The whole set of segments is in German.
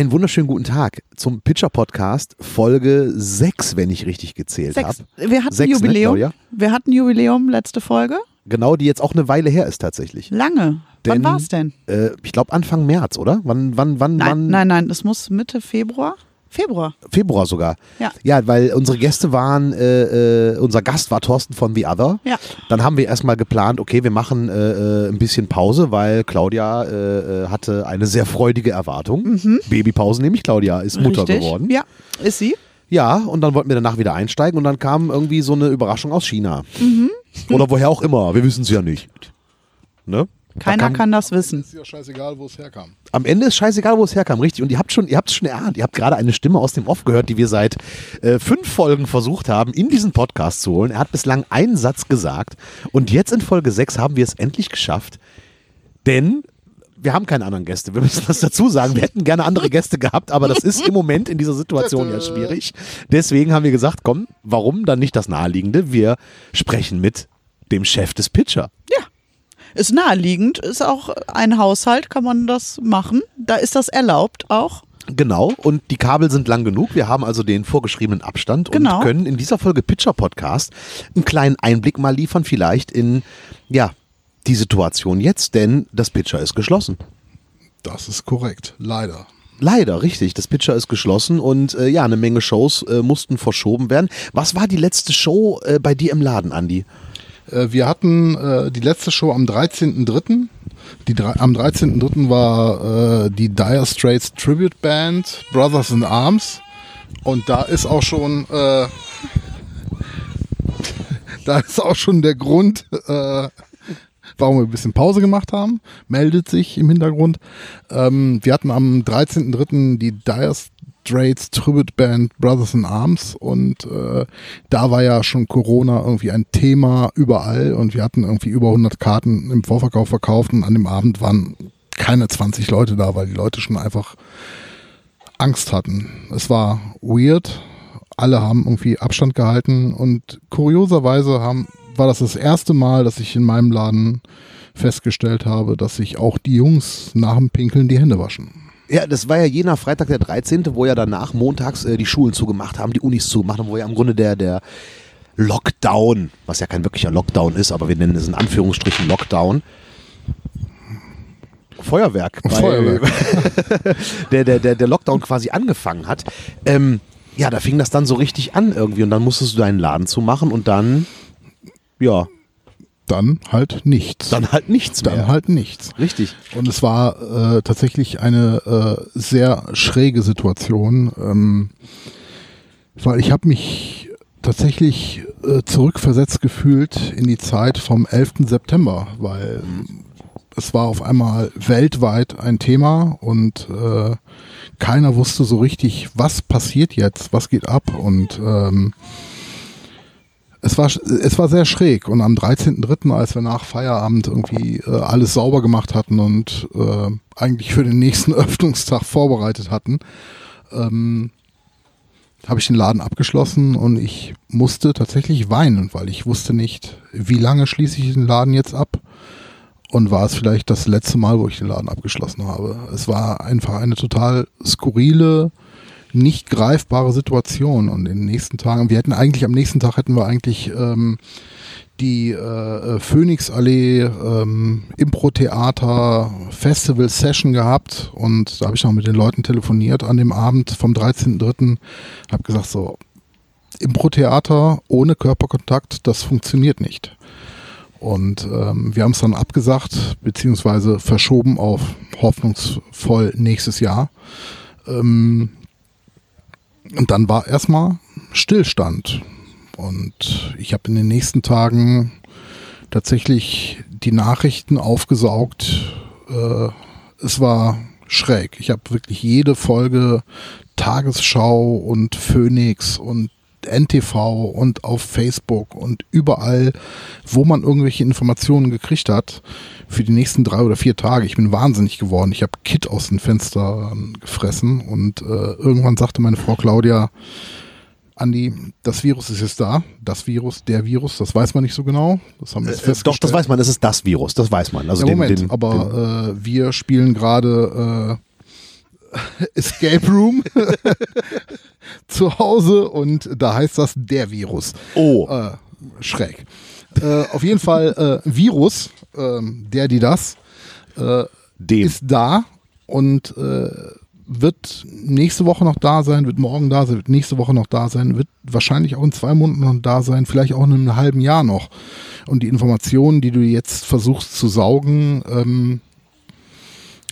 Einen wunderschönen guten Tag zum Pitcher Podcast Folge 6, wenn ich richtig gezählt habe. Wir hatten Sechs, ne, Jubiläum. Claudia? Wir hatten Jubiläum letzte Folge. Genau, die jetzt auch eine Weile her ist tatsächlich. Lange. Denn- Wann war's denn? Äh, ich glaube Anfang März, oder? Wann, wann, wann, Nein, wann? nein, nein. Es muss Mitte Februar. Februar. Februar sogar. Ja. Ja, weil unsere Gäste waren, äh, äh, unser Gast war Thorsten von The Other. Ja. Dann haben wir erstmal geplant, okay, wir machen äh, äh, ein bisschen Pause, weil Claudia äh, äh, hatte eine sehr freudige Erwartung. Babypause nämlich, Claudia ist Mutter Mhm. Richtig. geworden. Ja, ist sie. Ja, und dann wollten wir danach wieder einsteigen und dann kam irgendwie so eine Überraschung aus China. Mhm. Oder woher auch immer, wir wissen es ja nicht. Ne? Keiner kam- kann das wissen. Ist ja scheißegal, wo es herkam. Am Ende ist scheißegal, wo es herkam, richtig. Und ihr habt schon, ihr habt es schon erahnt. Ihr habt gerade eine Stimme aus dem Off gehört, die wir seit äh, fünf Folgen versucht haben, in diesen Podcast zu holen. Er hat bislang einen Satz gesagt. Und jetzt in Folge 6 haben wir es endlich geschafft. Denn wir haben keine anderen Gäste. Wir müssen das dazu sagen. Wir hätten gerne andere Gäste gehabt, aber das ist im Moment in dieser Situation ja schwierig. Deswegen haben wir gesagt, komm, warum dann nicht das Naheliegende? Wir sprechen mit dem Chef des Pitcher. Ja. Ist naheliegend, ist auch ein Haushalt, kann man das machen. Da ist das erlaubt auch. Genau, und die Kabel sind lang genug. Wir haben also den vorgeschriebenen Abstand Genau. und können in dieser Folge Pitcher Podcast einen kleinen Einblick mal liefern, vielleicht in ja, die Situation jetzt, denn das Pitcher ist geschlossen. Das ist korrekt. Leider. Leider, richtig. Das Pitcher ist geschlossen und äh, ja, eine Menge Shows äh, mussten verschoben werden. Was war die letzte Show äh, bei dir im Laden, Andi? Äh, wir hatten äh, die letzte Show am 13.03. Die drei- Am 13.03. war äh, die Dire Straits Tribute Band Brothers in Arms. Und da ist auch schon, äh, da ist auch schon der Grund, äh, warum wir ein bisschen Pause gemacht haben, meldet sich im Hintergrund. Ähm, wir hatten am 13.03. die Dire Straits Tribute Band Brothers in Arms und äh, da war ja schon Corona irgendwie ein Thema überall und wir hatten irgendwie über 100 Karten im Vorverkauf verkauft und an dem Abend waren keine 20 Leute da, weil die Leute schon einfach Angst hatten. Es war weird. Alle haben irgendwie Abstand gehalten und kurioserweise haben, war das das erste Mal, dass ich in meinem Laden festgestellt habe, dass sich auch die Jungs nach dem Pinkeln die Hände waschen. Ja, das war ja jener Freitag der 13., wo ja danach montags äh, die Schulen zugemacht haben, die Unis zugemacht haben, wo ja im Grunde der, der Lockdown, was ja kein wirklicher Lockdown ist, aber wir nennen es in Anführungsstrichen Lockdown. Feuerwerk. bei- Feuerwerk. der, der, der, der Lockdown quasi angefangen hat. Ähm, ja, da fing das dann so richtig an irgendwie und dann musstest du deinen Laden zumachen und dann, ja, Dann halt nichts. dann halt nichts Dann mehr. halt nichts. Richtig. Und es war äh, tatsächlich eine äh, sehr schräge Situation, ähm, weil ich habe mich tatsächlich äh, zurückversetzt gefühlt in die Zeit vom 11. September, weil es war auf einmal weltweit ein Thema und äh, keiner wusste so richtig, was passiert jetzt, was geht ab und ähm, es war, es war sehr schräg und am 13.03., als wir nach Feierabend irgendwie äh, alles sauber gemacht hatten und äh, eigentlich für den nächsten Öffnungstag vorbereitet hatten, ähm, habe ich den Laden abgeschlossen und ich musste tatsächlich weinen, weil ich wusste nicht, wie lange schließe ich den Laden jetzt ab und war es vielleicht das letzte Mal, wo ich den Laden abgeschlossen habe. Es war einfach eine total skurrile, nicht greifbare Situation und in den nächsten Tagen, wir hätten eigentlich am nächsten Tag hätten wir eigentlich ähm, die äh, Phoenixallee ähm, Impro-Theater Festival Session gehabt und da habe ich noch mit den Leuten telefoniert an dem Abend vom 13.03. habe gesagt so Impro-Theater ohne Körperkontakt, das funktioniert nicht. Und ähm, wir haben es dann abgesagt, beziehungsweise verschoben auf hoffnungsvoll nächstes Jahr. Ähm, und dann war erstmal Stillstand. Und ich habe in den nächsten Tagen tatsächlich die Nachrichten aufgesaugt. Äh, es war schräg. Ich habe wirklich jede Folge Tagesschau und Phoenix und NTV und auf Facebook und überall, wo man irgendwelche Informationen gekriegt hat, für die nächsten drei oder vier Tage. Ich bin wahnsinnig geworden. Ich habe Kit aus den Fenstern gefressen und äh, irgendwann sagte meine Frau Claudia, Andi, das Virus ist jetzt da. Das Virus, der Virus, das weiß man nicht so genau. Das haben wir jetzt Äh, doch, das weiß man, das ist das Virus, das weiß man. Also ja, den, Moment, den, den, aber äh, wir spielen gerade Escape Room zu Hause und da heißt das der Virus. Oh. Äh, schräg. Äh, auf jeden Fall äh, Virus, ähm, der, die das, äh, ist da und äh, wird nächste Woche noch da sein, wird morgen da sein, wird nächste Woche noch da sein, wird wahrscheinlich auch in zwei Monaten noch da sein, vielleicht auch in einem halben Jahr noch. Und die Informationen, die du jetzt versuchst zu saugen, ähm,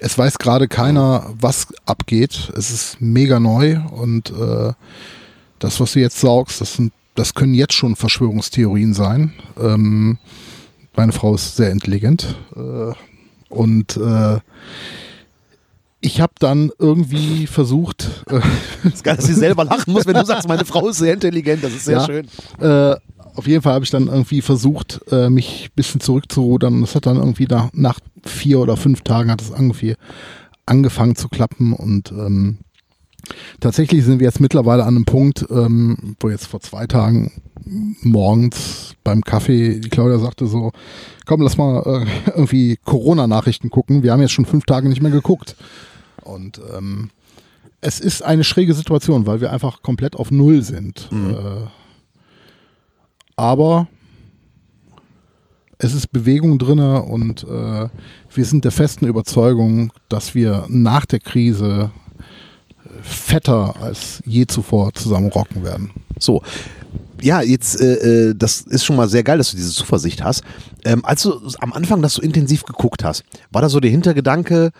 es weiß gerade keiner, was abgeht. Es ist mega neu und äh, das, was du jetzt saugst, das, sind, das können jetzt schon Verschwörungstheorien sein. Ähm, meine Frau ist sehr intelligent äh, und äh, ich habe dann irgendwie versucht, äh, ist geil, dass sie selber lachen muss, wenn du sagst, meine Frau ist sehr intelligent. Das ist sehr Ja. schön. äh, auf jeden Fall habe ich dann irgendwie versucht, äh, mich ein bisschen zurückzurudern. Und das hat dann irgendwie nach, nach vier oder fünf Tagen hat es irgendwie angefangen zu klappen. Und ähm, tatsächlich sind wir jetzt mittlerweile an einem Punkt, ähm, wo jetzt vor zwei Tagen morgens beim Kaffee die Claudia sagte so, komm, lass mal äh, irgendwie Corona-Nachrichten gucken. Wir haben jetzt schon fünf Tage nicht mehr geguckt. Und ähm, es ist eine schräge Situation, weil wir einfach komplett auf Null sind. Äh, aber es ist Bewegung drinne und äh, wir sind der festen Überzeugung, dass wir nach der Krise äh, fetter als je zuvor zusammen rocken werden. So. Ja, jetzt, äh, äh, das ist schon mal sehr geil, dass du diese Zuversicht hast. Ähm, als du am Anfang das so intensiv geguckt hast, war da so der Hintergedanke,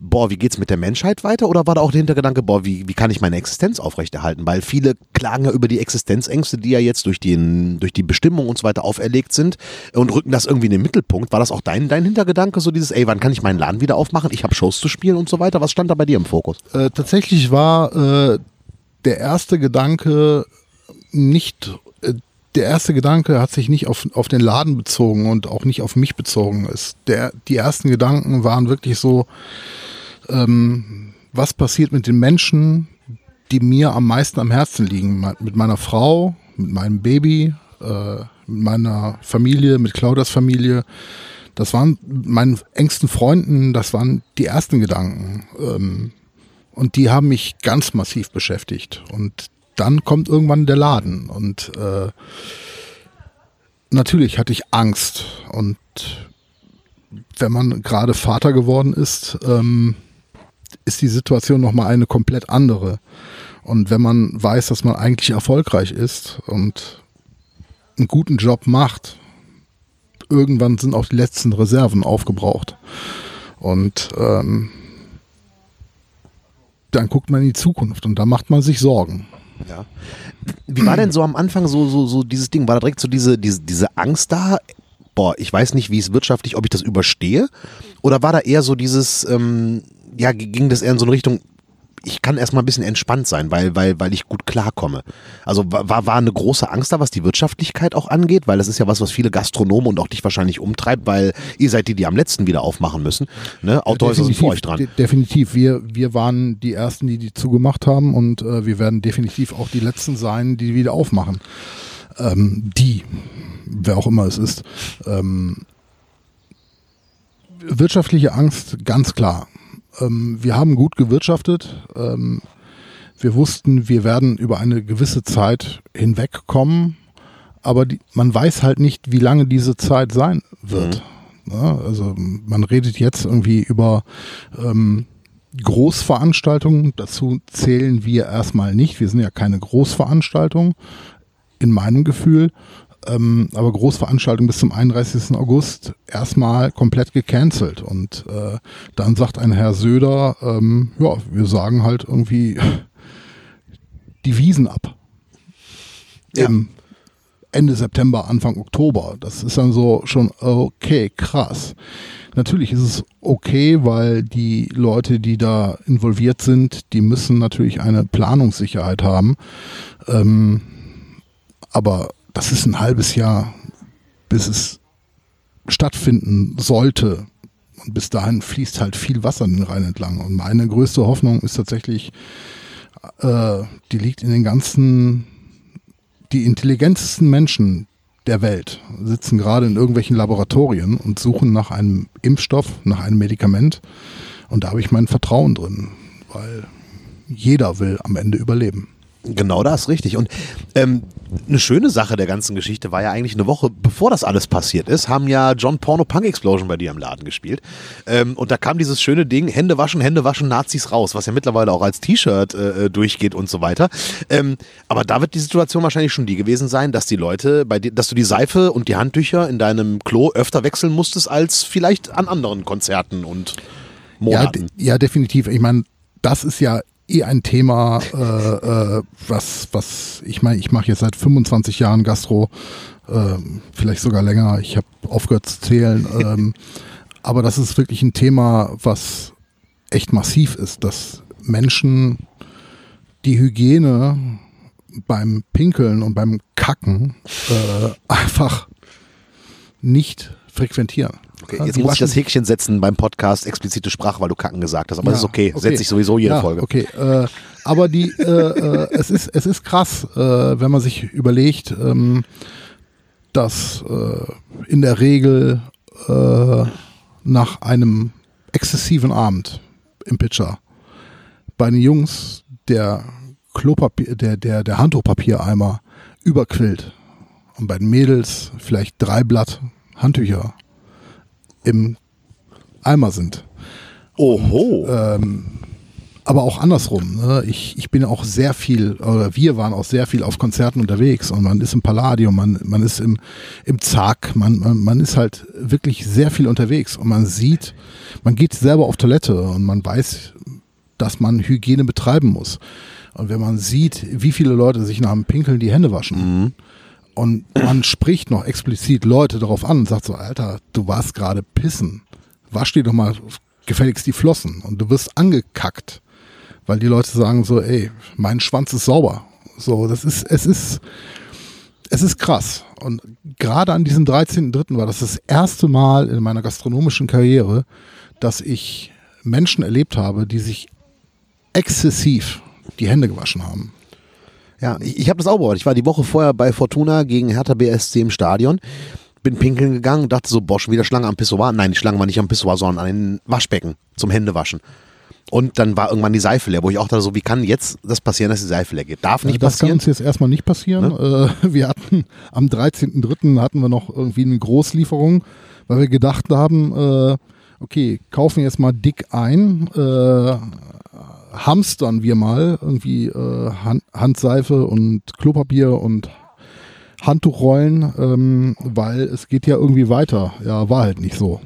boah, wie geht's mit der Menschheit weiter? Oder war da auch der Hintergedanke, boah, wie, wie kann ich meine Existenz aufrechterhalten? Weil viele klagen ja über die Existenzängste, die ja jetzt durch, den, durch die Bestimmung und so weiter auferlegt sind und rücken das irgendwie in den Mittelpunkt. War das auch dein, dein Hintergedanke, so dieses, ey, wann kann ich meinen Laden wieder aufmachen? Ich habe Shows zu spielen und so weiter. Was stand da bei dir im Fokus? Äh, tatsächlich war äh, der erste Gedanke nicht, der erste Gedanke hat sich nicht auf, auf den Laden bezogen und auch nicht auf mich bezogen. Es, der, die ersten Gedanken waren wirklich so, ähm, was passiert mit den Menschen, die mir am meisten am Herzen liegen? Mit meiner Frau, mit meinem Baby, äh, mit meiner Familie, mit Claudias Familie. Das waren meinen engsten Freunden, das waren die ersten Gedanken. Ähm, und die haben mich ganz massiv beschäftigt. Und dann kommt irgendwann der Laden. Und äh, natürlich hatte ich Angst. Und wenn man gerade Vater geworden ist, ähm, ist die Situation nochmal eine komplett andere. Und wenn man weiß, dass man eigentlich erfolgreich ist und einen guten Job macht, irgendwann sind auch die letzten Reserven aufgebraucht. Und ähm, dann guckt man in die Zukunft und da macht man sich Sorgen. Ja. Wie war denn so am Anfang so, so, so dieses Ding? War da direkt so diese, diese, diese Angst da? Boah, ich weiß nicht, wie es wirtschaftlich, ob ich das überstehe? Oder war da eher so dieses, ähm, ja, ging das eher in so eine Richtung, ich kann erstmal ein bisschen entspannt sein, weil, weil, weil ich gut klarkomme. Also wa- war, war eine große Angst da, was die Wirtschaftlichkeit auch angeht, weil das ist ja was, was viele Gastronomen und auch dich wahrscheinlich umtreibt, weil ihr seid die, die am letzten wieder aufmachen müssen. Ne? Autohäuser sind vor euch dran. de- definitiv. Wir, wir waren die Ersten, die die zugemacht haben und äh, wir werden definitiv auch die Letzten sein, die wieder aufmachen. Ähm, die, wer auch immer es ist. Ähm, wirtschaftliche Angst, ganz klar. Ähm, wir haben gut gewirtschaftet. Ähm, wir wussten, wir werden über eine gewisse Zeit hinwegkommen, aber die, man weiß halt nicht, wie lange diese Zeit sein wird. Ja, also man redet jetzt irgendwie über ähm, Großveranstaltungen. Dazu zählen wir erstmal nicht. Wir sind ja keine Großveranstaltung in meinem Gefühl. Ähm, aber Großveranstaltung bis zum 31. August erstmal komplett gecancelt. Und äh, dann sagt ein Herr Söder, ähm, ja, wir sagen halt irgendwie die Wiesen ab. Ja. Im Ende September, Anfang Oktober. Das ist dann so schon okay, krass. Natürlich ist es okay, weil die Leute, die da involviert sind, die müssen natürlich eine Planungssicherheit haben. Ähm, aber das ist ein halbes Jahr, bis es stattfinden sollte. Und bis dahin fließt halt viel Wasser den Rhein entlang. Und meine größte Hoffnung ist tatsächlich, äh, die liegt in den ganzen, die intelligentesten Menschen der Welt sitzen gerade in irgendwelchen Laboratorien und suchen nach einem Impfstoff, nach einem Medikament. Und da habe ich mein Vertrauen drin, weil jeder will am Ende überleben. Genau das, richtig. Und ähm, eine schöne Sache der ganzen Geschichte war ja eigentlich eine Woche, bevor das alles passiert ist, haben ja John Porno Punk Explosion bei dir im Laden gespielt. Ähm, und da kam dieses schöne Ding, Hände waschen, Hände waschen, Nazis raus, was ja mittlerweile auch als T-Shirt äh, durchgeht und so weiter. Ähm, aber da wird die Situation wahrscheinlich schon die gewesen sein, dass die Leute, bei dir, dass du die Seife und die Handtücher in deinem Klo öfter wechseln musstest als vielleicht an anderen Konzerten und Monaten. Ja, ja definitiv. Ich meine, das ist ja eh ein Thema, äh, äh, was, was, ich meine, ich mache jetzt seit 25 Jahren Gastro, äh, vielleicht sogar länger, ich habe aufgehört zu zählen, ähm, aber das ist wirklich ein Thema, was echt massiv ist, dass Menschen die Hygiene beim Pinkeln und beim Kacken äh, einfach nicht frequentieren. Okay, jetzt muss ich das Häkchen setzen beim Podcast explizite Sprache, weil du Kacken gesagt hast. Aber ja, das ist okay. okay. Setze ich sowieso jede ja, Folge. Okay, äh, aber die, äh, äh, es ist es ist krass, äh, wenn man sich überlegt, ähm, dass äh, in der Regel äh, nach einem exzessiven Abend im Pitcher bei den Jungs der Klopapier, der der der Handtuchpapiereimer überquillt und bei den Mädels vielleicht drei Blatt Handtücher im Eimer sind. Oho. Ähm, aber auch andersrum. Ne? Ich, ich bin auch sehr viel, oder wir waren auch sehr viel auf Konzerten unterwegs und man ist im Palladium, man, man ist im, im Zag, man, man, man ist halt wirklich sehr viel unterwegs und man sieht, man geht selber auf Toilette und man weiß, dass man Hygiene betreiben muss. Und wenn man sieht, wie viele Leute sich nach dem Pinkeln die Hände waschen, mhm. Und man spricht noch explizit Leute darauf an und sagt so, Alter, du warst gerade pissen. Wasch dir doch mal gefälligst die Flossen. Und du wirst angekackt, weil die Leute sagen so, ey, mein Schwanz ist sauber. So, das ist, es ist, es ist krass. Und gerade an diesem 13.3. war das das erste Mal in meiner gastronomischen Karriere, dass ich Menschen erlebt habe, die sich exzessiv die Hände gewaschen haben. Ja, ich, ich habe das auch beobachtet. Ich war die Woche vorher bei Fortuna gegen Hertha BSC im Stadion. Bin pinkeln gegangen, dachte so, boah, schon wieder Schlange am Pissoir. Nein, die Schlange war nicht am Pissoir, sondern an den Waschbecken zum Händewaschen. Und dann war irgendwann die Seife leer, wo ich auch dachte, so, wie kann jetzt das passieren, dass die Seife leer geht? Darf nicht das passieren. Das kann uns jetzt erstmal nicht passieren. Ne? Äh, wir hatten am 13.03. hatten wir noch irgendwie eine Großlieferung, weil wir gedacht haben, äh, okay, kaufen jetzt mal dick ein, äh, hamstern wir mal irgendwie äh, Hand, Handseife und Klopapier und Handtuchrollen, ähm, weil es geht ja irgendwie weiter. Ja, war halt nicht so.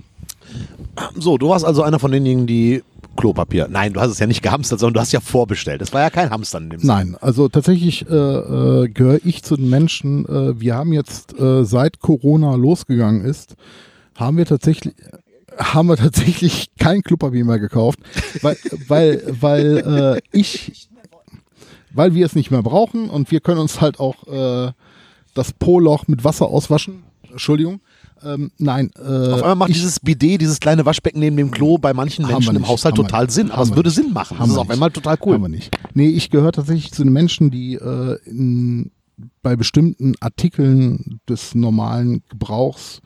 So, du warst also einer von denjenigen, die Klopapier. Nein, du hast es ja nicht gehamstert, sondern du hast ja vorbestellt. Das war ja kein Hamstern in dem Sinne. Nein, also tatsächlich äh, äh, gehöre ich zu den Menschen, äh, wir haben jetzt äh, seit Corona losgegangen ist, haben wir tatsächlich haben wir tatsächlich kein Klopapier mehr gekauft, weil, weil, weil äh, ich, weil wir es nicht mehr brauchen und wir können uns halt auch äh, das Po-Loch mit Wasser auswaschen. Entschuldigung. Ähm, nein. Äh, auf einmal macht ich, dieses Bidet, dieses kleine Waschbecken neben dem Klo bei manchen Menschen im Haushalt total wir, Sinn. Aber es würde nicht. Sinn machen. Das ist auf einmal total cool. Haben wir nicht. Nee, ich gehöre tatsächlich zu den Menschen, die äh, in, bei bestimmten Artikeln des normalen Gebrauchs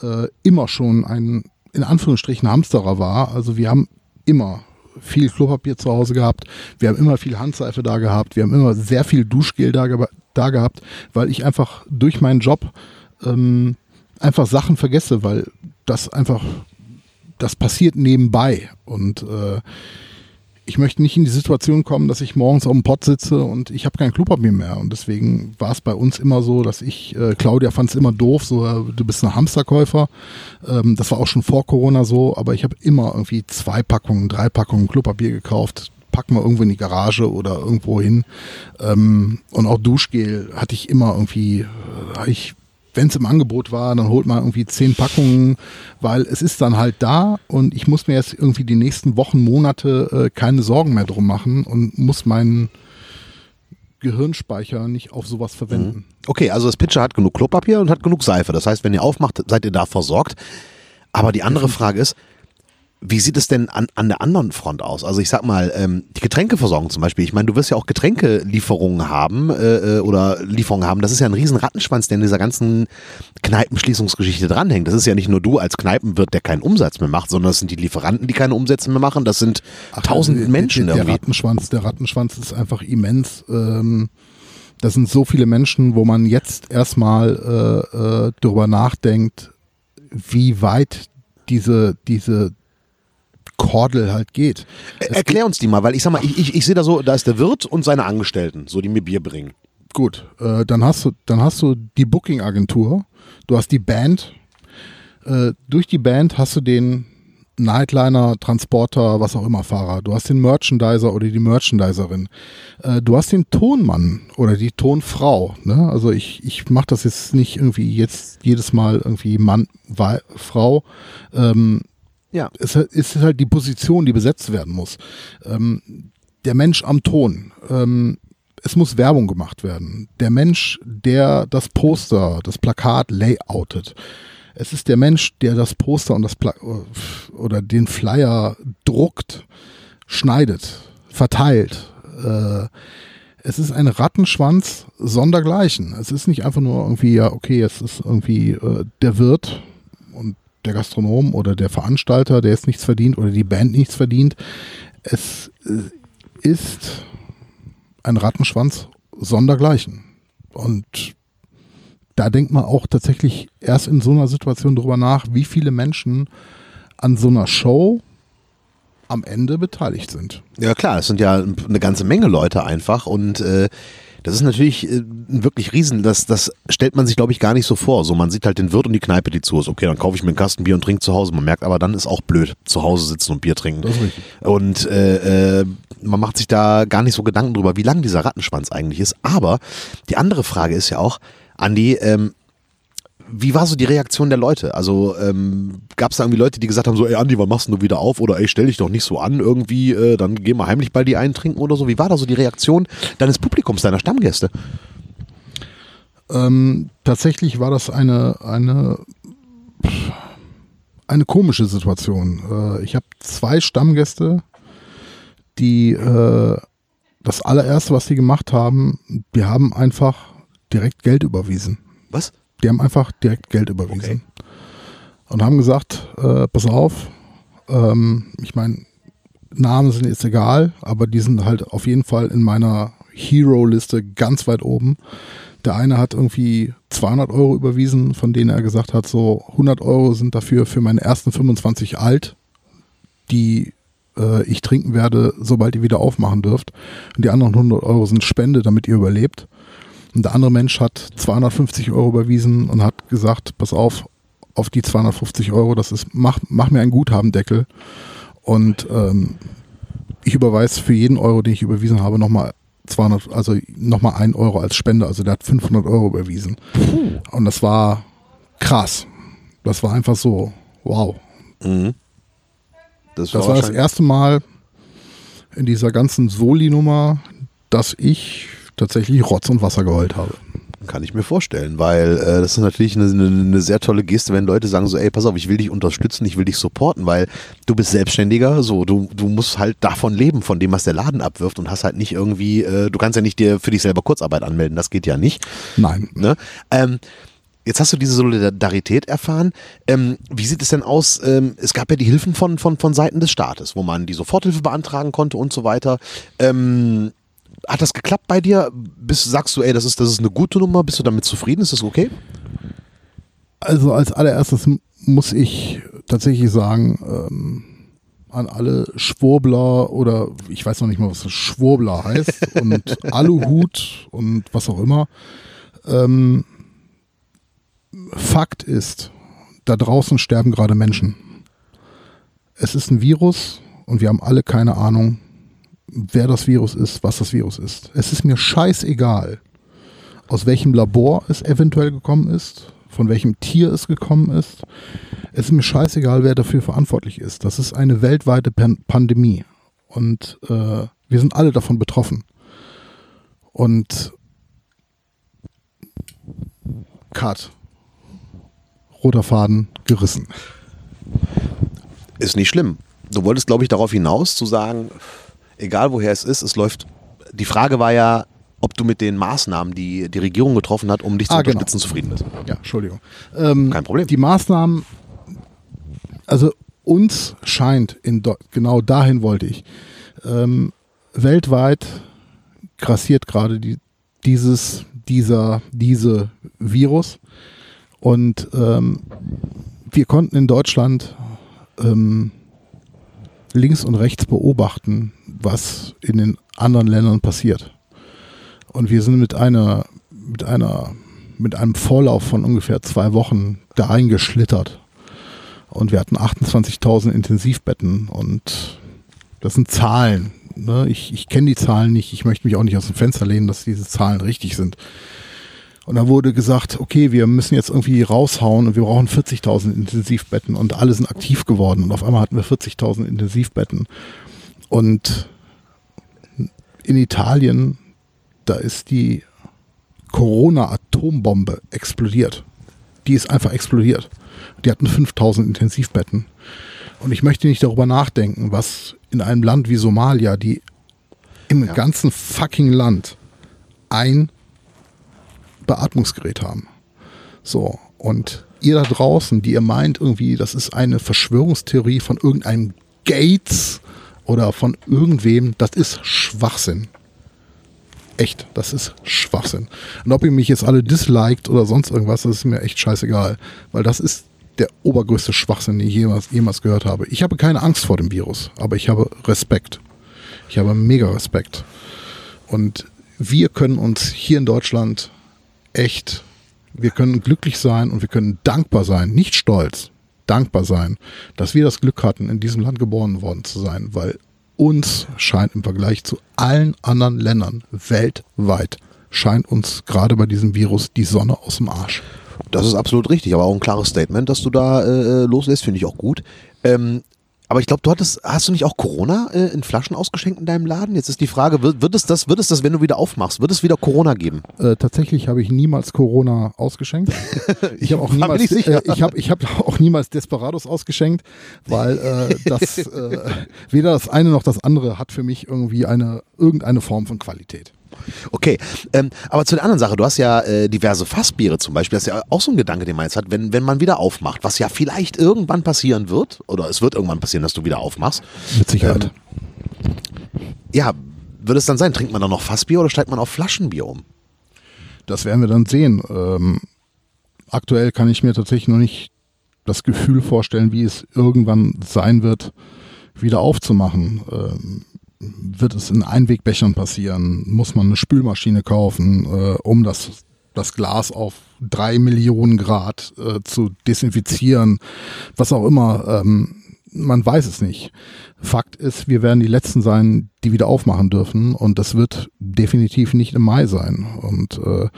äh, immer schon einen in Anführungsstrichen Hamsterer war. Also wir haben immer viel Klopapier zu Hause gehabt, wir haben immer viel Handseife da gehabt, wir haben immer sehr viel Duschgel da, da gehabt, weil ich einfach durch meinen Job ähm, einfach Sachen vergesse, weil das einfach, das passiert nebenbei. Und äh, ich möchte nicht in die Situation kommen, dass ich morgens auf dem Pott sitze und ich habe kein Klopapier mehr. Und deswegen war es bei uns immer so, dass ich, äh, Claudia fand es immer doof, so äh, du bist ein Hamsterkäufer. Ähm, das war auch schon vor Corona so, aber ich habe immer irgendwie zwei Packungen, drei Packungen Klopapier gekauft. Packen wir irgendwo in die Garage oder irgendwo hin. Ähm, und auch Duschgel hatte ich immer irgendwie, äh, ich wenn es im Angebot war, dann holt man irgendwie zehn Packungen, weil es ist dann halt da und ich muss mir jetzt irgendwie die nächsten Wochen, Monate äh, keine Sorgen mehr drum machen und muss meinen Gehirnspeicher nicht auf sowas verwenden. Mhm. Okay, also das Pitcher hat genug Klopapier und hat genug Seife. Das heißt, wenn ihr aufmacht, seid ihr da versorgt. Aber die andere Frage ist, wie sieht es denn an, an der anderen Front aus? Also ich sag mal, ähm, die Getränkeversorgung zum Beispiel. Ich meine, du wirst ja auch Getränkelieferungen haben äh, äh, oder Lieferungen haben. Das ist ja ein riesen Rattenschwanz, der in dieser ganzen Kneipenschließungsgeschichte dranhängt. Das ist ja nicht nur du als Kneipenwirt, der keinen Umsatz mehr macht, sondern das sind die Lieferanten, die keine Umsätze mehr machen. Das sind tausend der, Menschen der, der. Rattenschwanz, der Rattenschwanz ist einfach immens. Ähm, das sind so viele Menschen, wo man jetzt erstmal äh, äh, darüber nachdenkt, wie weit diese, diese Kordel halt geht. Es Erklär uns die mal, weil ich sag mal, ich, ich, ich sehe da so, da ist der Wirt und seine Angestellten, so die mir Bier bringen. Gut, äh, dann hast du, dann hast du die Booking-Agentur, du hast die Band. Äh, durch die Band hast du den Nightliner, Transporter, was auch immer Fahrer. Du hast den Merchandiser oder die Merchandiserin. Äh, du hast den Tonmann oder die Tonfrau. Ne? Also ich, ich mache das jetzt nicht irgendwie jetzt jedes Mal irgendwie Mann, Frau. Ähm, Ja. es ist halt die Position, die besetzt werden muss. Ähm, der Mensch am Ton. Ähm, es muss Werbung gemacht werden. Der Mensch, der das Poster, das Plakat layoutet. Es ist der Mensch, der das Poster und das Pla oder den Flyer druckt, schneidet, verteilt. Äh, es ist ein Rattenschwanz sondergleichen. Es ist nicht einfach nur irgendwie, ja, okay, es ist irgendwie äh, der Wirt der Gastronom oder der Veranstalter, der jetzt nichts verdient oder die Band nichts verdient. Es äh, ist ein Rattenschwanz sondergleichen. Und da denkt man auch tatsächlich erst in so einer Situation drüber nach, wie viele Menschen an so einer Show am Ende beteiligt sind. Ja klar, es sind ja eine ganze Menge Leute einfach und äh, das ist natürlich äh, wirklich riesen, das, das stellt man sich glaube ich gar nicht so vor. So man sieht halt den Wirt und die Kneipe, die zu ist. Okay, dann kaufe ich mir einen Kasten Bier und trinke zu Hause. Man merkt aber dann ist auch blöd, zu Hause sitzen und Bier trinken. Und äh, äh, man macht sich da gar nicht so Gedanken drüber, wie lang dieser Rattenschwanz eigentlich ist. Aber die andere Frage ist ja auch, Andi, ähm, wie war so die Reaktion der Leute? Also ähm, gab es da irgendwie Leute, die gesagt haben, so, ey Andi, wann machst du wieder auf? Oder ey, stell dich doch nicht so an irgendwie, äh, dann geh mal heimlich bei dir eintrinken oder so. Wie war da so die Reaktion deines Publikums, deiner Stammgäste? Ähm, tatsächlich war das eine, eine, eine komische Situation. Äh, ich habe zwei Stammgäste, die äh, das allererste, was sie gemacht haben, die haben einfach direkt Geld überwiesen. Was? Die haben einfach direkt Geld überwiesen. Und haben gesagt, äh, pass auf, ähm, ich meine, Namen sind jetzt egal, aber die sind halt auf jeden Fall in meiner Hero-Liste ganz weit oben. Der eine hat irgendwie 200 Euro überwiesen, von denen er gesagt hat, so 100 Euro sind dafür für meine ersten 25 alt, die äh, ich trinken werde, sobald ihr wieder aufmachen dürft. Und die anderen 100 Euro sind Spende, damit ihr überlebt. Und der andere Mensch hat 250 Euro überwiesen und hat gesagt, pass auf, auf die 250 Euro, das ist, mach, mach mir einen Guthabendeckel. Und ähm, ich überweise für jeden Euro, den ich überwiesen habe, nochmal 200, also nochmal ein Euro als Spende. Also der hat 500 Euro überwiesen. Und das war krass. Das war einfach so, wow. Mhm. Das war das wahrscheinlich- erste Mal in dieser ganzen Soli-Nummer, dass ich tatsächlich Rotz und Wasser geheult habe. Kann ich mir vorstellen, weil äh, das ist natürlich eine, eine, eine sehr tolle Geste, wenn Leute sagen so, ey, pass auf, ich will dich unterstützen, ich will dich supporten, weil du bist Selbstständiger, so, du, du musst halt davon leben, von dem, was der Laden abwirft und hast halt nicht irgendwie, äh, du kannst ja nicht dir für dich selber Kurzarbeit anmelden, das geht ja nicht. Nein. Ne? Ähm, Jetzt hast du diese Solidarität erfahren. Ähm, wie sieht es denn aus? Ähm, es gab ja die Hilfen von, von, von Seiten des Staates, wo man die Soforthilfe beantragen konnte und so weiter. Ähm, hat das geklappt bei dir? Bist, sagst du, ey, das ist, das ist eine gute Nummer? Bist du damit zufrieden? Ist das okay? Also als allererstes muss ich tatsächlich sagen, ähm, an alle Schwurbler oder ich weiß noch nicht mal, was das Schwurbler heißt und Aluhut und was auch immer. Ähm, Fakt ist, da draußen sterben gerade Menschen. Es ist ein Virus und wir haben alle keine Ahnung, wer das Virus ist, was das Virus ist. Es ist mir scheißegal, aus welchem Labor es eventuell gekommen ist, von welchem Tier es gekommen ist. Es ist mir scheißegal, wer dafür verantwortlich ist. Das ist eine weltweite Pan Pandemie und äh, wir sind alle davon betroffen. Und Cut. Roter Faden gerissen. Ist nicht schlimm. du wolltest, glaube ich, darauf hinaus zu sagen, egal woher es ist, es läuft. Die Frage war ja, ob du mit den Maßnahmen, die die Regierung getroffen hat, um dich zu Ah, genau. unterstützen, zufrieden bist. Ja, Entschuldigung. Ähm, Kein Problem. Die Maßnahmen, also uns scheint, in genau dahin wollte ich, ähm, weltweit grassiert gerade die, dieses, dieser, diese Virus und ähm, wir konnten in Deutschland ähm, links und rechts beobachten, was in den anderen Ländern passiert. Und wir sind mit einer, mit einer, mit einem Vorlauf von ungefähr zwei Wochen da reingeschlittert. Und wir hatten 28.000 Intensivbetten und das sind Zahlen. Ne? Ich, ich kenne die Zahlen nicht. Ich möchte mich auch nicht aus dem Fenster lehnen, dass diese Zahlen richtig sind. Und dann wurde gesagt, okay, wir müssen jetzt irgendwie raushauen und wir brauchen 40.000 Intensivbetten und alle sind aktiv geworden und auf einmal hatten wir 40.000 Intensivbetten. Und in Italien, da ist die Corona-Atombombe explodiert. Die ist einfach explodiert. Die hatten 5000 Intensivbetten. Und ich möchte nicht darüber nachdenken, was in einem Land wie Somalia, die im Ja. ganzen fucking Land ein Beatmungsgerät haben. So, und ihr da draußen, die ihr meint, irgendwie, das ist eine Verschwörungstheorie von irgendeinem Gates oder von irgendwem, das ist Schwachsinn. Echt, das ist Schwachsinn. Und ob ihr mich jetzt alle disliked oder sonst irgendwas, das ist mir echt scheißegal. Weil das ist der obergrößte Schwachsinn, den ich jemals, jemals gehört habe. Ich habe keine Angst vor dem Virus, aber ich habe Respekt. Ich habe mega Respekt. Und wir können uns hier in Deutschland echt, wir können glücklich sein und wir können dankbar sein, nicht stolz, dankbar sein, dass wir das Glück hatten, in diesem Land geboren worden zu sein, weil uns scheint im Vergleich zu allen anderen Ländern weltweit, scheint uns gerade bei diesem Virus die Sonne aus dem Arsch. Das ist absolut richtig, aber auch ein klares Statement, dass du da äh, loslässt, finde ich auch gut. Ähm, aber ich glaube, du hattest, hast du nicht auch Corona äh, in Flaschen ausgeschenkt in deinem Laden? Jetzt ist die Frage, wird, wird, es das, wird es das, wenn du wieder aufmachst, wird es wieder Corona geben? Äh, tatsächlich habe ich niemals Corona ausgeschenkt. Ich habe auch niemals, sicher. äh, ich habe, ich habe auch niemals Desperados ausgeschenkt, weil äh, das äh, weder das eine noch das andere hat für mich irgendwie eine irgendeine Form von Qualität. Okay, ähm, aber zu der anderen Sache, du hast ja äh, diverse Fassbiere zum Beispiel, das ist ja auch so ein Gedanke, den man jetzt hat, wenn, wenn man wieder aufmacht, was ja vielleicht irgendwann passieren wird, oder es wird irgendwann passieren, dass du wieder aufmachst. Mit Sicherheit. Ja, wird es dann sein, trinkt man dann noch Fassbier oder steigt man auf Flaschenbier um? Das werden wir dann sehen. Ähm, aktuell kann ich mir tatsächlich noch nicht das Gefühl vorstellen, wie es irgendwann sein wird, wieder aufzumachen. Ähm, wird es in Einwegbechern passieren? Muss man eine Spülmaschine kaufen, äh, um das, das Glas auf drei Millionen Grad äh, zu desinfizieren? Was auch immer. Ähm, man weiß es nicht. Fakt ist, wir werden die Letzten sein, die wieder aufmachen dürfen und das wird definitiv nicht im Mai sein. Und äh,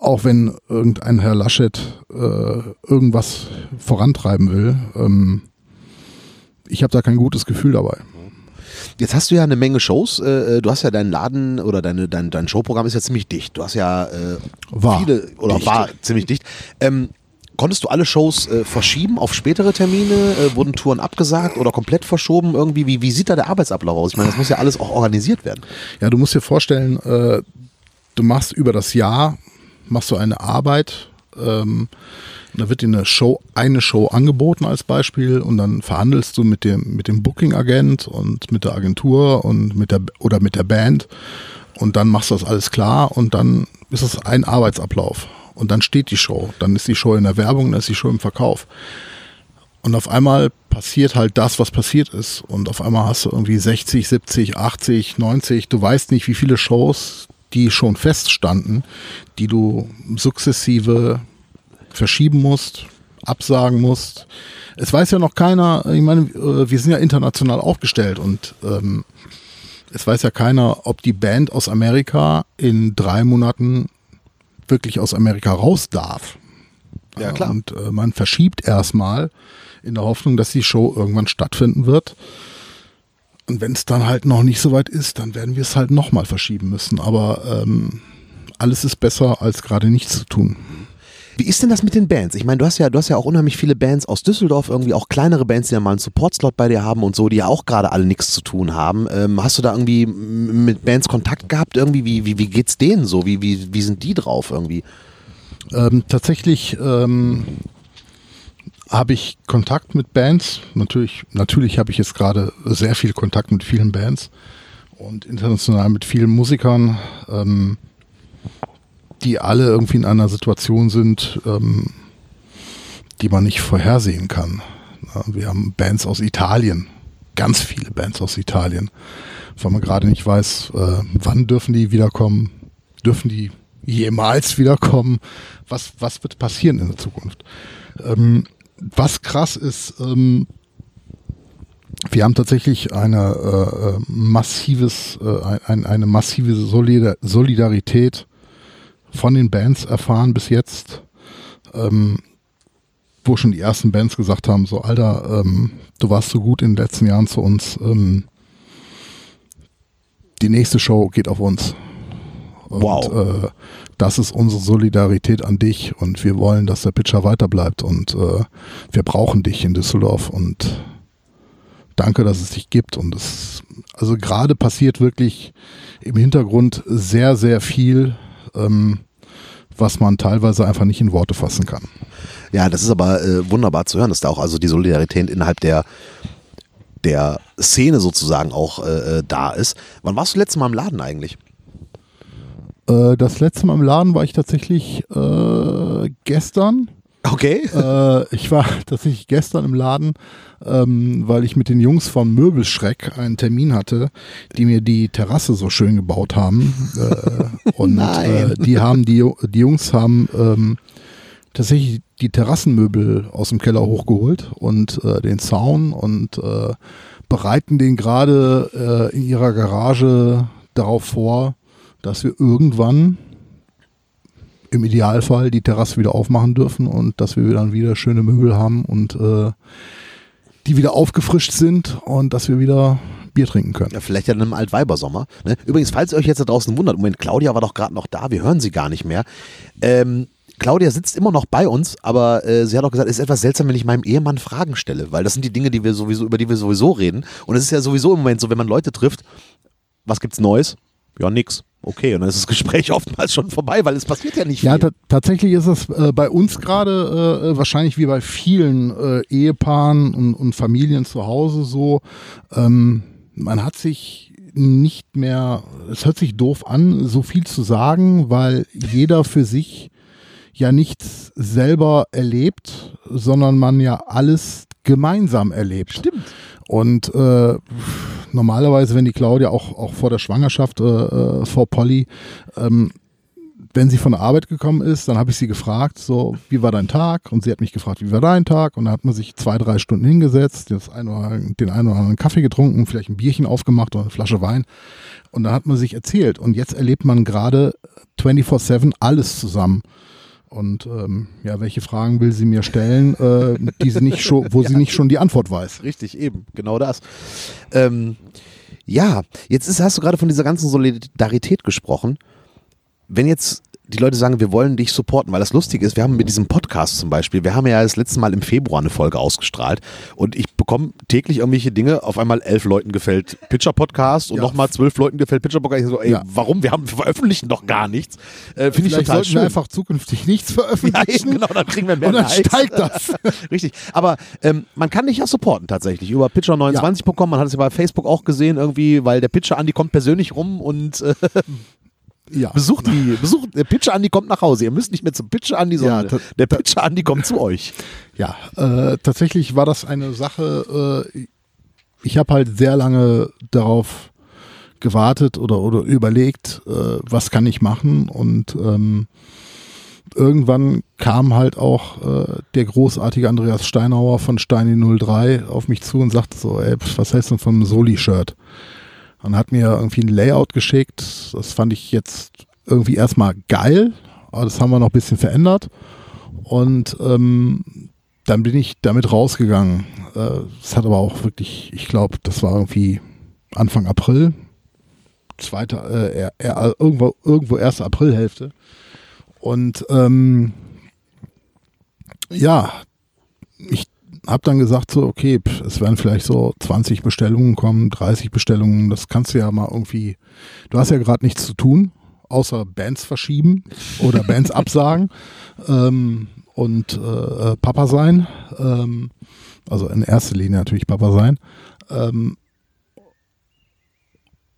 auch wenn irgendein Herr Laschet äh, irgendwas vorantreiben will, ähm, ich habe da kein gutes Gefühl dabei. Jetzt hast du ja eine Menge Shows. Äh, du hast ja deinen Laden oder deine, dein, dein Showprogramm ist ja ziemlich dicht. Du hast ja äh, War viele oder dicht. war ziemlich dicht. Ähm, konntest du alle Shows äh, verschieben auf spätere Termine? Äh, wurden Touren abgesagt oder komplett verschoben? Irgendwie, wie, wie sieht da der Arbeitsablauf aus? Ich meine, das muss ja alles auch organisiert werden. Ja, du musst dir vorstellen, äh, du machst über das Jahr, machst du eine Arbeit, ähm, da wird dir eine Show, eine Show angeboten als Beispiel und dann verhandelst du mit dem, mit dem Booking-Agent und mit der Agentur und mit der, oder mit der Band und dann machst du das alles klar und dann ist es ein Arbeitsablauf und dann steht die Show, dann ist die Show in der Werbung, dann ist die Show im Verkauf. Und auf einmal passiert halt das, was passiert ist. Und auf einmal hast du irgendwie 60, 70, 80, 90. Du weißt nicht, wie viele Shows, die schon feststanden, die du sukzessive verschieben musst, absagen musst. Es weiß ja noch keiner, ich meine, äh, wir sind ja international aufgestellt und ähm, es weiß ja keiner, ob die Band aus Amerika in drei Monaten wirklich aus Amerika raus darf. Ja, klar. Und äh, man verschiebt erstmal in der Hoffnung, dass die Show irgendwann stattfinden wird. Und wenn es dann halt noch nicht so weit ist, dann werden wir es halt nochmal verschieben müssen. Aber ähm, alles ist besser, als gerade nichts zu tun. Wie ist denn das mit den Bands? Ich meine, du hast ja, du hast ja auch unheimlich viele Bands aus Düsseldorf, irgendwie auch kleinere Bands, die ja mal einen Support-Slot bei dir haben und so, die ja auch gerade alle nichts zu tun haben. Ähm, hast du da irgendwie mit Bands Kontakt gehabt? Irgendwie, wie, wie, wie geht's denen so? Wie, wie, wie sind die drauf irgendwie? Ähm, tatsächlich ähm, habe ich Kontakt mit Bands. Natürlich, natürlich habe ich jetzt gerade sehr viel Kontakt mit vielen Bands und international mit vielen Musikern, ähm, die alle irgendwie in einer Situation sind, ähm, die man nicht vorhersehen kann. Wir haben Bands aus Italien, ganz viele Bands aus Italien, weil man gerade nicht weiß, äh, wann dürfen die wiederkommen, dürfen die jemals wiederkommen, was, was wird passieren in der Zukunft. Ähm, was krass ist, ähm, wir haben tatsächlich eine äh, äh, massives, äh, ein, eine massive Solidar Solidarität von den Bands erfahren bis jetzt, ähm, wo schon die ersten Bands gesagt haben, so Alter, ähm, du warst so gut in den letzten Jahren zu uns, ähm, die nächste Show geht auf uns. Und, Wow. Äh, das ist unsere Solidarität an dich und wir wollen, dass der Pitcher weiterbleibt und äh, wir brauchen dich in Düsseldorf und danke, dass es dich gibt und es also gerade passiert wirklich im Hintergrund sehr sehr viel, ähm, was man teilweise einfach nicht in Worte fassen kann. Ja, das ist aber äh, wunderbar zu hören, dass da auch also die Solidarität innerhalb der, der Szene sozusagen auch äh, äh, da ist. Wann warst du letztes Mal im Laden eigentlich? Äh, das letzte Mal im Laden war ich tatsächlich äh, gestern. Okay. äh, ich war tatsächlich gestern im Laden, ähm, weil ich mit den Jungs von Möbelschreck einen Termin hatte, die mir die Terrasse so schön gebaut haben. Äh, und. Äh, die haben die, die Jungs haben ähm, tatsächlich die Terrassenmöbel aus dem Keller hochgeholt und äh, den Zaun und äh, bereiten den gerade äh, in ihrer Garage darauf vor, dass wir irgendwann im Idealfall die Terrasse wieder aufmachen dürfen und dass wir dann wieder schöne Möbel haben und äh, die wieder aufgefrischt sind und dass wir wieder Bier trinken können. Ja, vielleicht ja in einem Altweibersommer. Ne? Übrigens, falls ihr euch jetzt da draußen wundert, Moment, Claudia war doch gerade noch da, wir hören sie gar nicht mehr. Ähm, Claudia sitzt immer noch bei uns, aber äh, sie hat auch gesagt, es ist etwas seltsam, wenn ich meinem Ehemann Fragen stelle, weil das sind die Dinge, die wir sowieso, über die wir sowieso reden. Und es ist ja sowieso im Moment so, wenn man Leute trifft, was gibt's Neues? Ja, nix. Okay, und dann ist das Gespräch oftmals schon vorbei, weil es passiert ja nicht viel. Ja, ta tatsächlich ist es äh, bei uns gerade äh, wahrscheinlich wie bei vielen äh, Ehepaaren und, und Familien zu Hause so. Ähm, man hat sich nicht mehr, es hört sich doof an, so viel zu sagen, weil jeder für sich ja nichts selber erlebt, sondern man ja alles gemeinsam erlebt. Stimmt. Und äh, normalerweise, wenn die Claudia auch, auch vor der Schwangerschaft, äh, äh, vor Polly, ähm, wenn sie von der Arbeit gekommen ist, dann habe ich sie gefragt, so, wie war dein Tag? Und sie hat mich gefragt, wie war dein Tag? Und dann hat man sich zwei, drei Stunden hingesetzt, das ein oder, den einen oder anderen Kaffee getrunken, vielleicht ein Bierchen aufgemacht oder eine Flasche Wein. Und dann hat man sich erzählt. Und jetzt erlebt man gerade 24-7 alles zusammen. Und ähm, ja, welche Fragen will sie mir stellen, äh, die sie nicht schon, wo sie nicht schon die Antwort weiß? Richtig, eben, genau das. Ähm, ja, jetzt ist, hast du gerade von dieser ganzen Solidarität gesprochen. Wenn jetzt die Leute sagen, wir wollen dich supporten, weil das Lustige ist, wir haben mit diesem Podcast zum Beispiel, wir haben ja das letzte Mal im Februar eine Folge ausgestrahlt und ich bekomme täglich irgendwelche Dinge, auf einmal elf Leuten gefällt Pitcher Podcast und Ja. nochmal zwölf Leuten gefällt Pitcher Podcast. Ich so, ey, Ja. warum? Wir haben wir veröffentlichen doch gar nichts. Äh, Finde ich total sollten schön. wir einfach zukünftig nichts Ja, veröffentlichen. eben, genau, dann kriegen wir mehr Und dann Likes. steigt das. Richtig. Aber ähm, man kann dich ja supporten tatsächlich über pitcher29.com. Man hat es ja bei Facebook auch gesehen irgendwie, weil der Pitcher Andi kommt persönlich rum und äh, Ja. besucht die, besucht, der Pitcher Andi kommt nach Hause. Ihr müsst nicht mehr zum Pitcher Andi, sondern ta- der Pitcher Andi kommt zu euch. Ja, äh, tatsächlich war das eine Sache, äh, ich habe halt sehr lange darauf gewartet oder, oder überlegt, äh, was kann ich machen und ähm, irgendwann kam halt auch äh, der großartige Andreas Steinauer von Steini 03 auf mich zu und sagte so, ey, was du von einem Soli-Shirt? Und hat mir irgendwie ein Layout geschickt, das fand ich jetzt irgendwie erstmal geil, aber das haben wir noch ein bisschen verändert und ähm, dann bin ich damit rausgegangen. Äh, Es hat aber auch wirklich, ich glaube, das war irgendwie Anfang April, zweite, äh, eher, irgendwo, irgendwo erste Aprilhälfte. Und ähm, ja, ich habe dann gesagt so, okay, pff, es werden vielleicht so 20 Bestellungen kommen, 30 Bestellungen, das kannst du ja mal irgendwie, du hast ja gerade nichts zu tun, außer Bands verschieben oder Bands absagen ähm, und äh, Papa sein, ähm, also in erster Linie natürlich Papa sein. Ähm,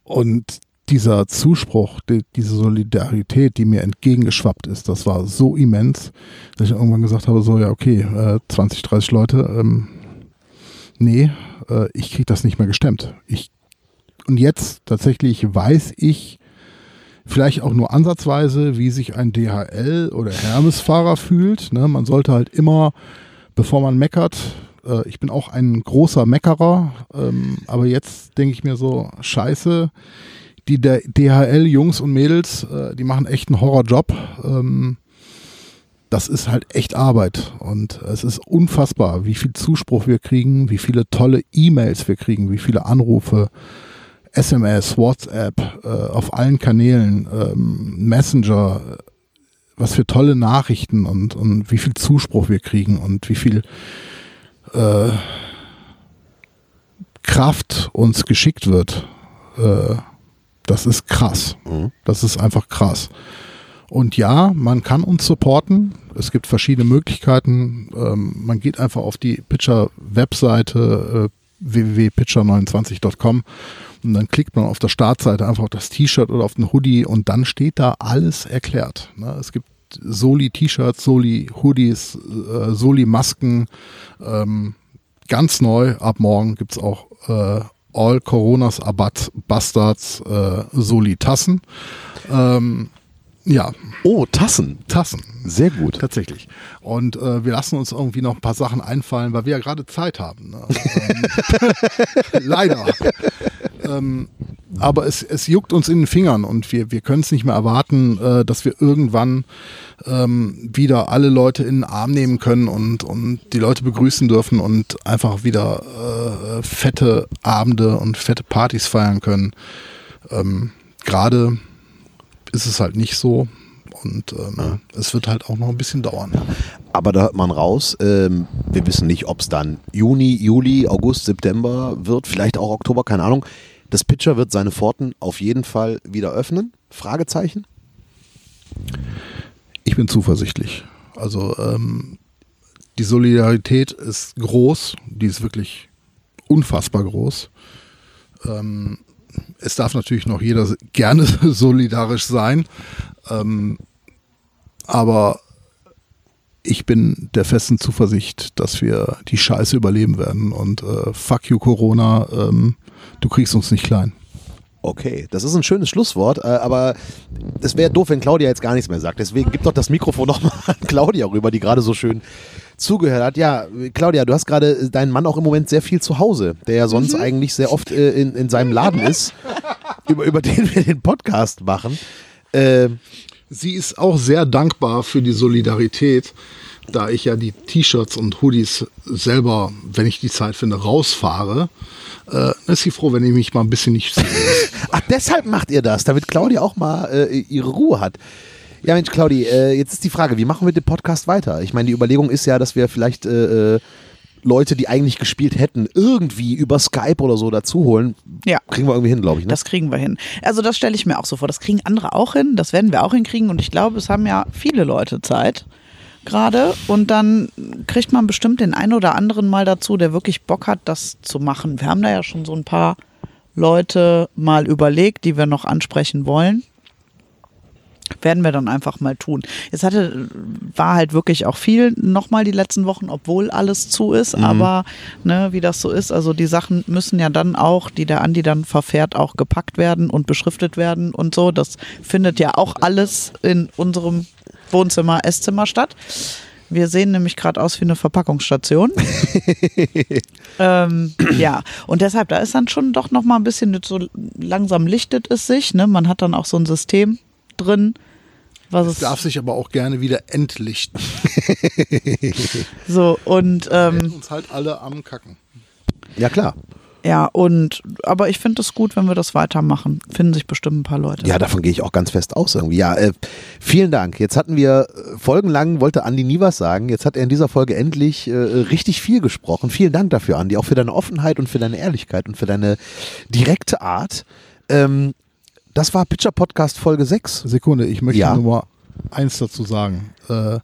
und dieser Zuspruch, die, diese Solidarität, die mir entgegengeschwappt ist, das war so immens, dass ich irgendwann gesagt habe, so ja, okay, äh, 20, 30 Leute, ähm, nee, äh, ich kriege das nicht mehr gestemmt. Ich, und jetzt tatsächlich weiß ich vielleicht auch nur ansatzweise, wie sich ein DHL oder Hermes-Fahrer fühlt. Ne? Man sollte halt immer, bevor man meckert, äh, ich bin auch ein großer Meckerer, ähm, aber jetzt denke ich mir so, scheiße, die DHL-Jungs und Mädels, äh, die machen echt einen Horrorjob. Ähm, das ist halt echt Arbeit und es ist unfassbar, wie viel Zuspruch wir kriegen, wie viele tolle E-Mails wir kriegen, wie viele Anrufe, SMS, WhatsApp, äh, auf allen Kanälen, ähm, Messenger, was für tolle Nachrichten und, und wie viel Zuspruch wir kriegen und wie viel äh, Kraft uns geschickt wird. Äh, das ist krass. Mhm. Das ist einfach krass. Und ja, man kann uns supporten. Es gibt verschiedene Möglichkeiten. Ähm, man geht einfach auf die Pitcher-Webseite äh, www.pitcher29.com und dann klickt man auf der Startseite einfach auf das T-Shirt oder auf den Hoodie und dann steht da alles erklärt. Ne? Es gibt Soli-T-Shirts, Soli-Hoodies, äh, Soli-Masken. Ähm, ganz neu, ab morgen gibt's auch äh, All Coronas Abat Bastards äh, Soli-Tassen. Ähm, ja, Oh, Tassen. Tassen. Sehr gut. Tatsächlich. Und äh, wir lassen uns irgendwie noch ein paar Sachen einfallen, weil wir ja gerade Zeit haben. Ne? ähm, leider. Ähm, aber es, es juckt uns in den Fingern und wir, wir können es nicht mehr erwarten, äh, dass wir irgendwann ähm, wieder alle Leute in den Arm nehmen können und, und die Leute begrüßen dürfen und einfach wieder äh, fette Abende und fette Partys feiern können. Ähm, Gerade ist es halt nicht so. Und ähm, es wird halt auch noch ein bisschen dauern. Aber da hört man raus, ähm, wir wissen nicht, ob es dann Juni, Juli, August, September wird, vielleicht auch Oktober, keine Ahnung. Das Pitcher wird seine Pforten auf jeden Fall wieder öffnen? Fragezeichen? Ich bin zuversichtlich. Also ähm, die Solidarität ist groß, die ist wirklich unfassbar groß. Ähm, es darf natürlich noch jeder gerne solidarisch sein, ähm, aber ich bin der festen Zuversicht, dass wir die Scheiße überleben werden und äh, fuck you Corona, ähm, du kriegst uns nicht klein. Okay, das ist ein schönes Schlusswort, äh, aber es wäre doof, wenn Claudia jetzt gar nichts mehr sagt. Deswegen gib doch das Mikrofon nochmal an Claudia rüber, die gerade so schön zugehört hat. Ja, Claudia, du hast gerade deinen Mann auch im Moment sehr viel zu Hause, der ja sonst eigentlich sehr oft äh, in, in seinem Laden ist, über, über den wir den Podcast machen. Ähm, Sie ist auch sehr dankbar für die Solidarität, da ich ja die T-Shirts und Hoodies selber, wenn ich die Zeit finde, rausfahre. Äh, ist sie froh, wenn ich mich mal ein bisschen nicht sehe. Ach, deshalb macht ihr das, damit Claudia auch mal äh, ihre Ruhe hat. Ja, Mensch, Claudi, äh, jetzt ist die Frage, wie machen wir den Podcast weiter? Ich meine, die Überlegung ist ja, dass wir vielleicht äh, äh, Leute, die eigentlich gespielt hätten, irgendwie über Skype oder so dazu holen. Ja. Kriegen wir irgendwie hin, glaube ich. Ne? Das kriegen wir hin. Also das stelle ich mir auch so vor. Das kriegen andere auch hin. Das werden wir auch hinkriegen. Und ich glaube, es haben ja viele Leute Zeit gerade. Und dann kriegt man bestimmt den einen oder anderen mal dazu, der wirklich Bock hat, das zu machen. Wir haben da ja schon so ein paar Leute mal überlegt, die wir noch ansprechen wollen. Werden wir dann einfach mal tun. Jetzt hatte, war halt wirklich auch viel nochmal die letzten Wochen, obwohl alles zu ist, aber ne, wie das so ist, also die Sachen müssen ja dann auch, die der Andi dann verfährt, auch gepackt werden und beschriftet werden und so. Das findet ja auch alles in unserem Wohnzimmer, Esszimmer statt. Wir sehen nämlich gerade aus wie eine Verpackungsstation. ähm, ja, und deshalb, da ist dann schon doch noch mal ein bisschen so langsam lichtet es sich. Ne? Man hat dann auch so ein System drin, was Es darf sich aber auch gerne wieder entlichten. so und Wir ähm, uns halt alle am Kacken. Ja, klar. Ja, und aber ich finde es gut, wenn wir das weitermachen. Finden sich bestimmt ein paar Leute. Ja, davon gehe ich auch ganz fest aus irgendwie. Ja, äh, vielen Dank. Jetzt hatten wir äh, folgenlang, wollte Andi nie was sagen. Jetzt hat er in dieser Folge endlich äh, richtig viel gesprochen. Vielen Dank dafür, Andi, auch für deine Offenheit und für deine Ehrlichkeit und für deine direkte Art. Ähm, das war Pitcher Podcast Folge 6. Sekunde, ich möchte Ja. nur mal eins dazu sagen. Äh,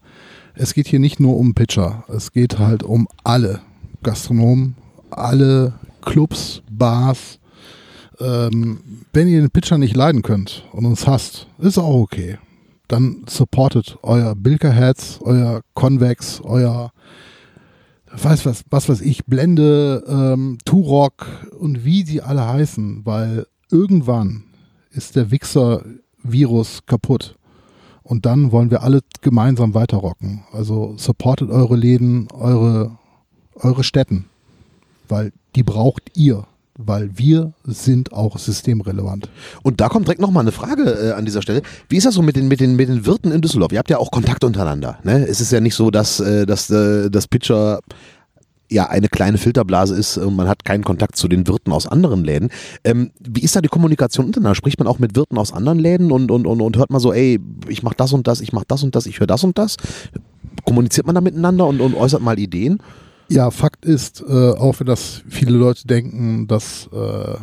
es geht hier nicht nur um Pitcher, es geht halt um alle Gastronomen, alle Clubs, Bars. Ähm, wenn ihr den Pitcher nicht leiden könnt und uns hasst, ist auch okay. Dann supportet euer Bilkerheads, euer Convex, euer weiß was, was weiß ich, Blende, ähm, Turok und wie sie alle heißen, weil irgendwann ist der Wichser-Virus kaputt. Und dann wollen wir alle gemeinsam weiterrocken. Also supportet eure Läden, eure, eure Städten, weil die braucht ihr, weil wir sind auch systemrelevant. Und da kommt direkt nochmal eine Frage äh, an dieser Stelle. Wie ist das so mit den, mit, den, mit den Wirten in Düsseldorf? Ihr habt ja auch Kontakt untereinander. Ne? Es ist ja nicht so, dass, äh, dass äh, das Pitcher ja eine kleine Filterblase ist und man hat keinen Kontakt zu den Wirten aus anderen Läden. Ähm, wie ist da die Kommunikation untereinander? Spricht man auch mit Wirten aus anderen Läden und, und, und, und hört mal so, ey, ich mach das und das, ich mach das und das, ich höre das und das? Kommuniziert man da miteinander und, und äußert mal Ideen? Ja, Fakt ist, äh, auch wenn das viele Leute denken, dass, äh,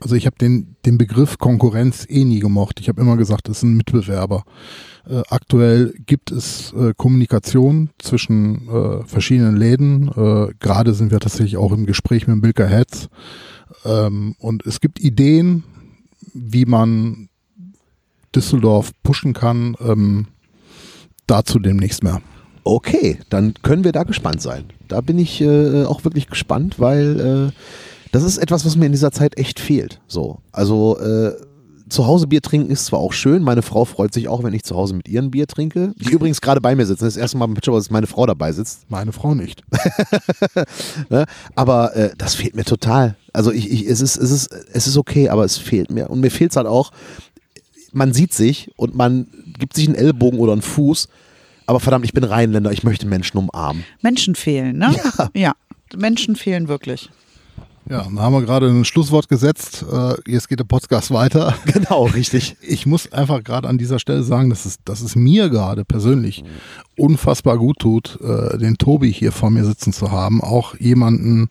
also ich habe den, den Begriff Konkurrenz eh nie gemocht. Ich habe immer gesagt, es sind Mitbewerber. Äh, aktuell gibt es äh, Kommunikation zwischen äh, verschiedenen Läden. Äh, Gerade sind wir tatsächlich auch im Gespräch mit Bilker Heads. Ähm, und es gibt Ideen, wie man Düsseldorf pushen kann. Ähm, dazu demnächst mehr. Okay, dann können wir da gespannt sein. Da bin ich äh, auch wirklich gespannt, weil äh, das ist etwas, was mir in dieser Zeit echt fehlt. So, also zu Hause Bier trinken ist zwar auch schön. Meine Frau freut sich auch, wenn ich zu Hause mit ihr ein Bier trinke. Die übrigens gerade bei mir sitzen. Das erste Mal im Pitcher, dass meine Frau dabei sitzt. Meine Frau nicht. Ne? Aber äh, das fehlt mir total. Also ich, ich, es, ist, es, ist, es ist okay, aber es fehlt mir. Und mir fehlt es halt auch, man sieht sich und man gibt sich einen Ellbogen oder einen Fuß. Aber verdammt, ich bin Rheinländer, ich möchte Menschen umarmen. Menschen fehlen, ne? Ja. Ja, Menschen fehlen wirklich. Ja, dann haben wir gerade ein Schlusswort gesetzt. Äh, jetzt geht der Podcast weiter. Genau, richtig. Ich muss einfach gerade an dieser Stelle sagen, dass es, dass es mir gerade persönlich unfassbar gut tut, äh, den Tobi hier vor mir sitzen zu haben. Auch jemanden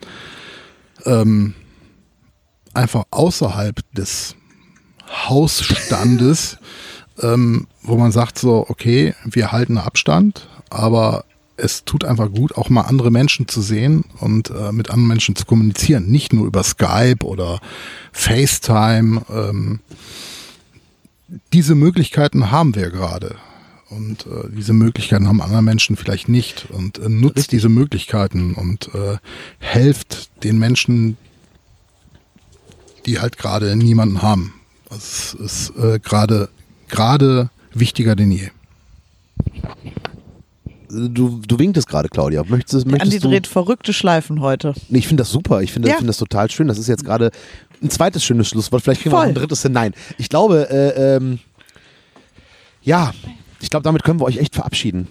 ähm, einfach außerhalb des Hausstandes, ähm, wo man sagt so, okay, wir halten Abstand, aber es tut einfach gut, auch mal andere Menschen zu sehen und äh, mit anderen Menschen zu kommunizieren. Nicht nur über Skype oder FaceTime. Ähm, diese Möglichkeiten haben wir gerade. Und äh, diese Möglichkeiten haben andere Menschen vielleicht nicht. Und äh, nutzt diese Möglichkeiten und äh, helft den Menschen, die halt gerade niemanden haben. Das ist äh, gerade gerade wichtiger denn je. Du, du winktest gerade, Claudia. Möchtest, Andi möchtest du? dreht verrückte Schleifen heute. Nee, ich finde das super. Ich finde Ja. ich finde das total schön. Das ist jetzt gerade ein zweites schönes Schlusswort. Vielleicht kriegen wir noch Voll. ein drittes hin. Nein. Ich glaube, äh, ähm, ja, ich glaube, damit können wir euch echt verabschieden.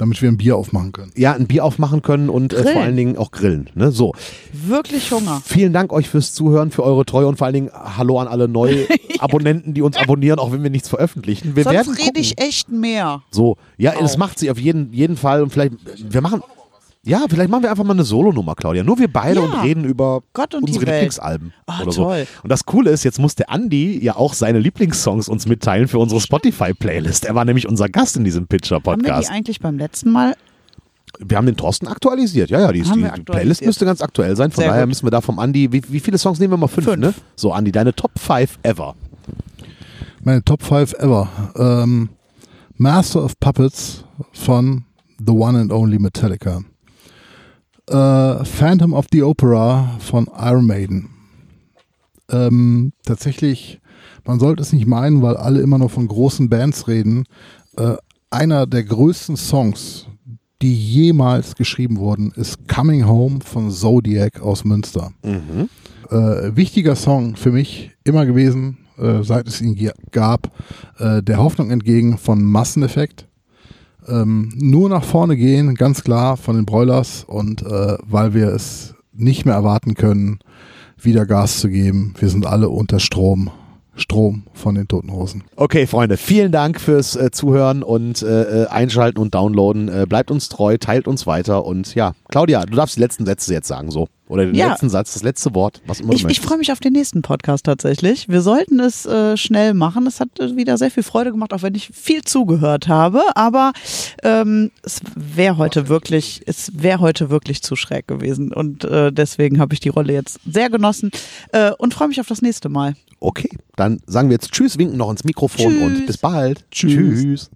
Damit wir ein Bier aufmachen können. Ja, ein Bier aufmachen können und äh, vor allen Dingen auch grillen. Ne? So. Wirklich Hunger. Vielen Dank euch fürs Zuhören, für eure Treue und vor allen Dingen Hallo an alle neue Abonnenten, die uns abonnieren, auch wenn wir nichts veröffentlichen. Wir werden Sonst rede ich echt mehr. So, ja, das Auch. macht sie auf jeden, jeden Fall und vielleicht, wir machen, ja, vielleicht machen wir einfach mal eine Solonummer, Claudia. Nur wir beide Ja. und reden über Gott und die unsere. Lieblingsalben Ah, oder so. toll. Und das Coole ist, jetzt muss der Andi ja auch seine Lieblingssongs uns mitteilen für unsere Spotify-Playlist. Er war nämlich unser Gast in diesem Haben wir die Pitcher-Podcast. eigentlich beim letzten Mal? Wir haben den Thorsten aktualisiert. Ja, ja, die, die Playlist müsste ganz aktuell sein. Von Sehr daher gut. müssen wir da vom Andi, wie, wie viele Songs nehmen wir mal? Fünf, Fünf. ne? So, Andi, deine Top 5 ever. Meine Top 5 ever. Ähm, Master of Puppets von The One and Only Metallica. Äh, Phantom of the Opera von Iron Maiden. Ähm, tatsächlich, man sollte es nicht meinen, weil alle immer noch von großen Bands reden. Äh, einer der größten Songs, die jemals geschrieben wurden, ist Coming Home von Zodiac aus Münster. Äh, wichtiger Song für mich immer gewesen, äh, seit es ihn gab, äh, der Hoffnung entgegen von Masseneffekt. Ähm, nur nach vorne gehen, ganz klar von den Broilers und äh, weil wir es nicht mehr erwarten können, wieder Gas zu geben. Wir sind alle unter Strom. Strom von den Toten Hosen. Okay, Freunde, vielen Dank fürs äh, Zuhören und äh, äh, Einschalten und Downloaden. Äh, bleibt uns treu, teilt uns weiter und ja, Claudia, du darfst die letzten Sätze jetzt sagen, so. Oder den Ja. letzten Satz, das letzte Wort, was immer du Ich, ich freue mich auf den nächsten Podcast tatsächlich. Wir sollten es äh, schnell machen. Es hat äh, wieder sehr viel Freude gemacht, auch wenn ich viel zugehört habe. Aber ähm, es wäre heute wirklich, es wäre heute wirklich zu schräg gewesen. Und äh, deswegen habe ich die Rolle jetzt sehr genossen äh, und freue mich auf das nächste Mal. Okay, dann sagen wir jetzt Tschüss, winken noch ins Mikrofon und Tschüss. bis bald. Tschüss. Tschüss.